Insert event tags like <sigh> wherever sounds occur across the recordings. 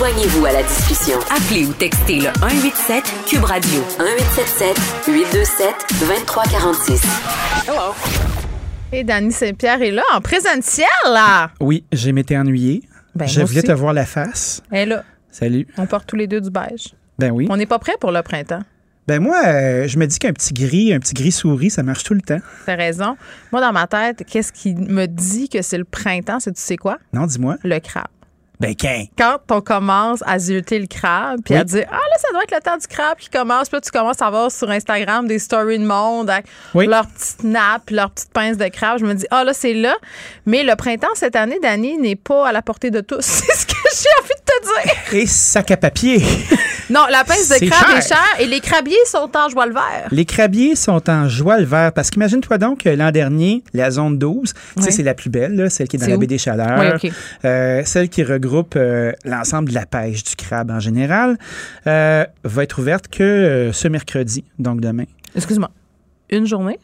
Joignez-vous à la discussion. Appelez ou textez le 187 Cube Radio 1877 827 2346. Hello. Et Dany Saint-Pierre est là, en présentiel, là. Oui, j'ai m'étais ennuyé. Ben, je voulais aussi. te voir la face. Elle est là. Salut. On porte tous les deux du beige. Ben oui. On n'est pas prêt pour le printemps. Ben moi, euh, je me dis qu'un petit gris, un petit gris souris, ça marche tout le temps. T'as raison. Moi, dans ma tête, qu'est-ce qui me dit que c'est le printemps? C'est tu sais quoi? Non, dis-moi. Le crabe. Ben qu'un. Quand on commence à zioter le crabe, puis Oui. à dire Ah là, ça doit être le temps du crabe qui commence, puis là, tu commences à voir sur Instagram des stories de monde avec Oui. leurs petites nappes, puis leurs petites pinces de crabe. Je me dis Ah là, c'est là. Mais le printemps cette année, Dani, n'est pas à la portée de tous. <laughs> C'est ce que j'ai envie de te dire. Et sac à papier. <laughs> Non, la pince de crabe cher. est chère et les crabiers sont en joie le vert. Les crabiers sont en joie le vert parce qu'imagine-toi donc que l'an dernier, la zone 12, tu Oui. sais, c'est la plus belle, là, celle qui est dans la baie des Chaleurs, Oui, euh, celle qui regroupe euh, l'ensemble de la pêche du crabe en général, euh, va être ouverte que euh, ce mercredi, donc demain. Excuse-moi. Une journée?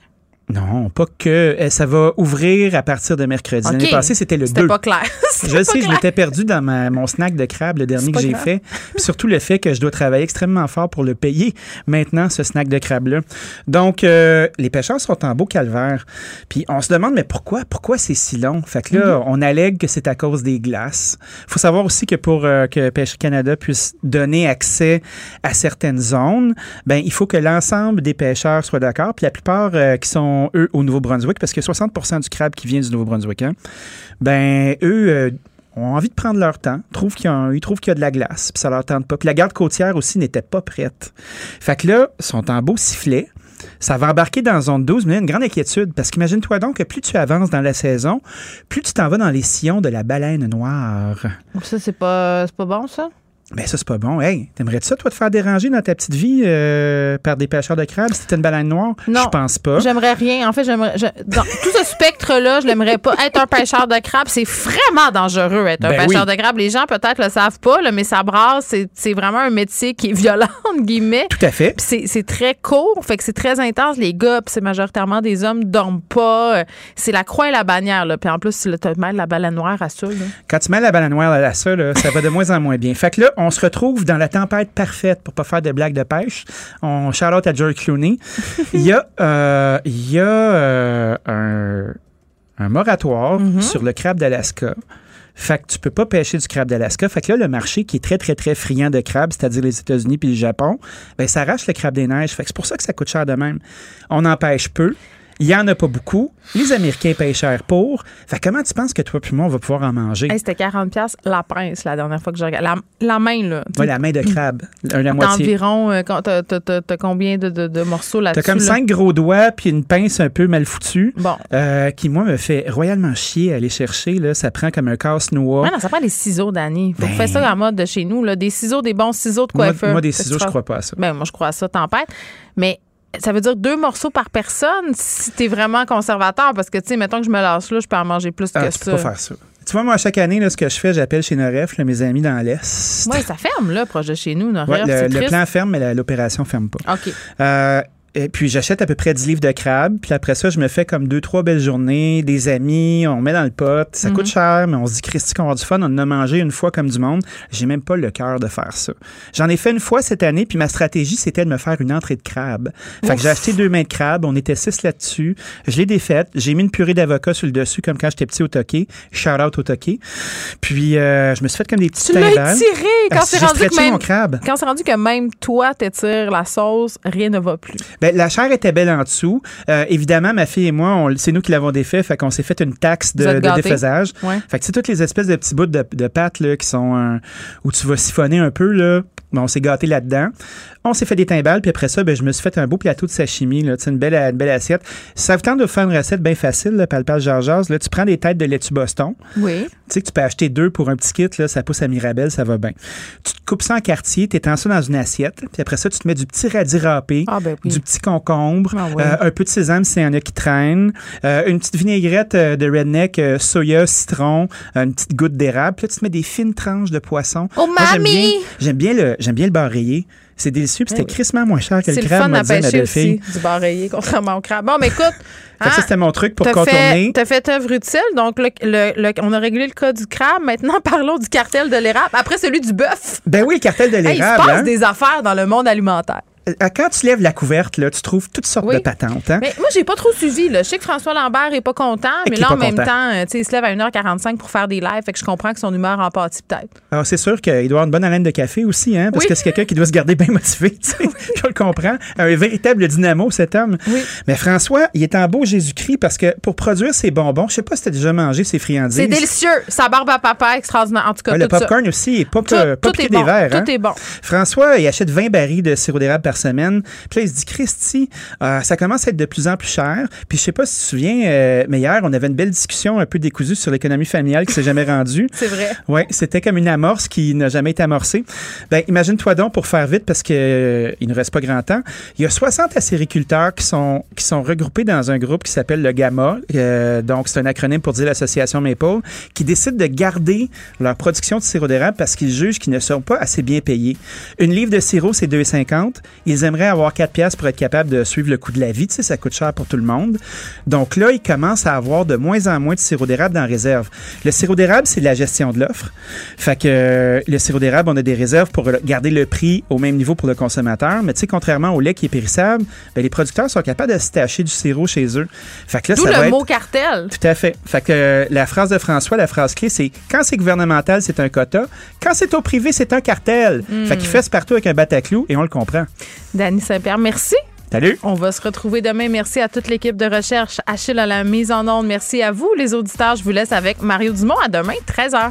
Non, pas que. euh, Ça va ouvrir à partir de mercredi. L'année OK. passée, c'était le C'était 2. pas clair. Je sais, je clair. m'étais perdu dans ma- mon snack de crabe, le dernier que j'ai fait. Puis surtout le fait que je dois travailler extrêmement fort pour le payer maintenant, ce snack de crabe-là. Donc, euh, les pêcheurs sont en beau calvaire. Puis on se demande, mais pourquoi? Pourquoi c'est si long? Fait que Mm-hmm. là, on allègue que c'est à cause des glaces. faut savoir aussi que pour euh, que Pêche Canada puisse donner accès à certaines zones, ben il faut que l'ensemble des pêcheurs soient d'accord. Puis la plupart euh, qui sont, eux, au Nouveau-Brunswick, parce que 60% du crabe qui vient du Nouveau-Brunswick, hein, ben eux ont envie de prendre leur temps, qu'il y a, ils trouvent qu'il y a de la glace, puis ça leur tente pas. Puis la garde côtière aussi n'était pas prête. Fait que là, sont en beau sifflet. Ça va embarquer dans zone 12, mais il y a une grande inquiétude parce qu'imagine-toi donc que plus tu avances dans la saison, plus tu t'en vas dans les sillons de la baleine noire. Ça, c'est pas, c'est pas bon, ça? Ben ça, c'est pas bon. Hey, t'aimerais-tu ça, toi, te faire déranger dans ta petite vie euh, par des pêcheurs de crabes si t'étais une baleine noire? Non. Je pense pas. J'aimerais rien. En fait, j'aimerais. je- dans tout ce spectre-là, je l'aimerais pas. Être un pêcheur de crabes, c'est vraiment dangereux, être un Ben pêcheur oui. de crabes. Les gens, peut-être, le savent pas, là, mais ça brasse. C'est, c'est vraiment un métier qui est violent, <laughs> entre guillemets. Tout à fait. Puis c'est, c'est très court, fait que c'est très intense. Les gars, puis c'est majoritairement des hommes, dorment pas. Euh, C'est la croix et la bannière, là. Puis en plus, tu mets la baleine noire à ça, là. Quand tu mets la baleine noire à ça, là, ça va de moins en moins bien. Fait que là, on se retrouve dans la tempête parfaite pour pas faire de blagues de pêche. On shout out à George Clooney. <laughs> Il y a, euh, il y a euh, un, un moratoire sur le crabe d'Alaska. Fait que tu peux pas pêcher du crabe d'Alaska. Fait que là, le marché qui est très, très, très friand de crabes, c'est-à-dire les États-Unis puis le Japon, ben, ça arrache le crabe des neiges. Fait que c'est pour ça que ça coûte cher de même. On en pêche peu. Il y en a pas beaucoup. Les Américains pêchent cher pour. Fait comment tu penses que toi puis moi, on va pouvoir en manger? Hey, c'était 40$ piastres la pince la dernière fois que j'ai regardé. La, la main, là. Ouais, la main de crabe, la T'as moitié. environ, euh, t'as, t'as- t'as- t'as combien de, de- de morceaux T'as là-dessus? comme là? cinq gros doigts puis une pince un peu mal foutue. Bon. euh, qui, moi, me fait royalement chier à aller chercher. Là. Ça prend comme un casse-noix. Ouais, non, ça prend des ciseaux, Dani. Faut Ben. faire ça en mode de chez nous. Là. Des ciseaux, des bons ciseaux de moi, coiffeur. moi, des Qu'est-ce que ciseaux, je crois pas à ça. Ben, moi, je crois à ça, tempête. Mais ça veut dire deux morceaux par personne si t'es vraiment conservateur. Parce que, tu sais, mettons que je me lasse là, je peux en manger plus Ah, que tu ça. peux pas faire ça. Tu vois, moi, chaque année, là, ce que je fais, j'appelle chez Noref, là, mes amis dans l'Est. Oui, ça ferme, là, proche de chez nous. Ouais, c'est le, le plan ferme, mais l'opération ferme pas. OK. Euh, et puis j'achète à peu près 10 livres de crabes. Puis après ça, je me fais comme deux, trois belles journées, des amis, on met dans le pot. Ça Mhm. coûte cher, mais on se dit, Christy, qu'on va avoir du fun. On en a mangé une fois comme du monde. J'ai même pas le cœur de faire ça. J'en ai fait une fois cette année, puis ma stratégie, c'était de me faire une entrée de crabe. Fait que j'ai acheté deux mains de crabe. On était six là-dessus. Je l'ai défaite. J'ai mis une purée d'avocat sur le dessus, comme quand j'étais petit au toqué. Shout out au toqué. Puis euh, je me suis fait comme des petits Tu l'as timbales. étiré quand Ah, c'est rendu que même. Quand c'est rendu que même toi t'étires la sauce, rien ne va plus. Ben, la chair était belle en dessous. Euh, évidemment, ma fille et moi, c'est nous qui l'avons défait, fait qu'on s'est fait une taxe de, défaisage. Ouais. Fait que c'est toutes les espèces de petits bouts de, de pâte là, qui sont euh, où tu vas siphonner un peu là. Mais on s'est gâté là-dedans. On s'est fait des timbales, puis après ça, ben, je me suis fait un beau plateau de sashimi, là, une belle, une belle assiette. Ça vous tente de faire une recette bien facile, là, palpage jargeuse, là, tu prends des têtes de laitue Boston. Oui. Tu sais que tu peux acheter deux pour un petit kit, là, ça pousse à Mirabelle, ça va bien. Tu te coupes ça en quartier, tu étends ça dans une assiette, puis après ça, tu te mets du petit radis râpé, Ah, ben oui. du petit concombre, Ah euh, un peu de sésame s'il y en a qui traînent, euh, une petite vinaigrette euh, de redneck, soya, citron, une petite goutte d'érable, puis là, tu te mets des fines tranches de poisson. Oh, Moi, j'aime mamie! bien- J'aime bien, le, j'aime bien le beurre rayé. C'est délicieux, puis c'était oui. crissement moins cher que le crabe, m'a dit ma belle-fille. du bar rayé, contrairement au crabe. Bon, mais écoute. <laughs> Que ça, hein, c'était mon truc pour contourner. fait, t'as fait œuvre utile. Donc, le- le- le- on a réglé le cas du crabe. Maintenant, <laughs> parlons du cartel de l'érable. Après, celui du bœuf. Ben oui, le cartel de Hey, il se l'érable. passe hein. des affaires dans le monde alimentaire. Euh, Quand tu lèves la couverte, là, tu trouves toutes sortes Oui. de patentes. hein? Mais moi, j'ai pas trop suivi. Là. Je sais que François Lambert est pas content, mais là, en même content. temps, euh, il se lève à 1h45 pour faire des lives. Fait que je comprends que son humeur en pâtit peut-être. Alors, c'est sûr qu'il doit avoir une bonne haleine de café aussi, hein, parce Oui. que c'est quelqu'un qui doit se garder bien motivé. <laughs> Je le comprends. Un véritable dynamo, cet homme. Mais François, il est en beau Jésus-Christ parce que pour produire ses bonbons, je sais pas si tu as déjà mangé ces friandises. C'est délicieux. Sa barbe à papa, extraordinaire. En tout cas, Ouais, le tout ça. popcorn aussi est pas, Tout, pas, tout est bon. des verres. Tout hein. est bon. François, il achète 20 barils de sirop d'érable par semaine. Puis là, il se dit, Christy, euh, ça commence à être de plus en plus cher. Puis je sais pas si tu te souviens, euh, mais hier, on avait une belle discussion un peu décousue sur l'économie familiale qui s'est jamais <laughs> rendue. C'est vrai. Oui, c'était comme une amorce qui n'a jamais été amorcée. Ben, imagine-toi donc, pour faire vite, parce qu'il ne reste pas grand temps, il y a 60 acériculteurs qui sont, qui sont regroupés dans un groupe qui s'appelle le GAMA. Euh, donc, c'est un acronyme pour dire l'Association Maple, qui décide de garder leur production de sirop d'érable parce qu'ils jugent qu'ils ne sont pas assez bien payés. Une livre de sirop, c'est 2,50. Ils aimeraient avoir 4 piastres pour être capable de suivre le coût de la vie. Tu sais, ça coûte cher pour tout le monde. Donc là, ils commencent à avoir de moins en moins de sirop d'érable dans la réserve. Le sirop d'érable, c'est de la gestion de l'offre. Fait que euh, le sirop d'érable, on a des réserves pour garder le prix au même niveau pour le consommateur. Mais tu sais, contrairement au lait qui est périssable, ben, les producteurs sont capables de se tâcher du sirop chez eux. Fait que là, ça le va mot être... cartel. Tout à fait. Fait que euh, la phrase de François, la phrase clé, c'est quand c'est gouvernemental, c'est un quota. Quand c'est au privé, c'est un cartel. Fait qu'il fait partout avec un bataclou et on le comprend. Dany Saint-Pierre, merci. Salut! On va se retrouver demain. Merci à toute l'équipe de recherche. Achille à la mise en onde. Merci à vous, les auditeurs. Je vous laisse avec Mario Dumont. À demain, 13h.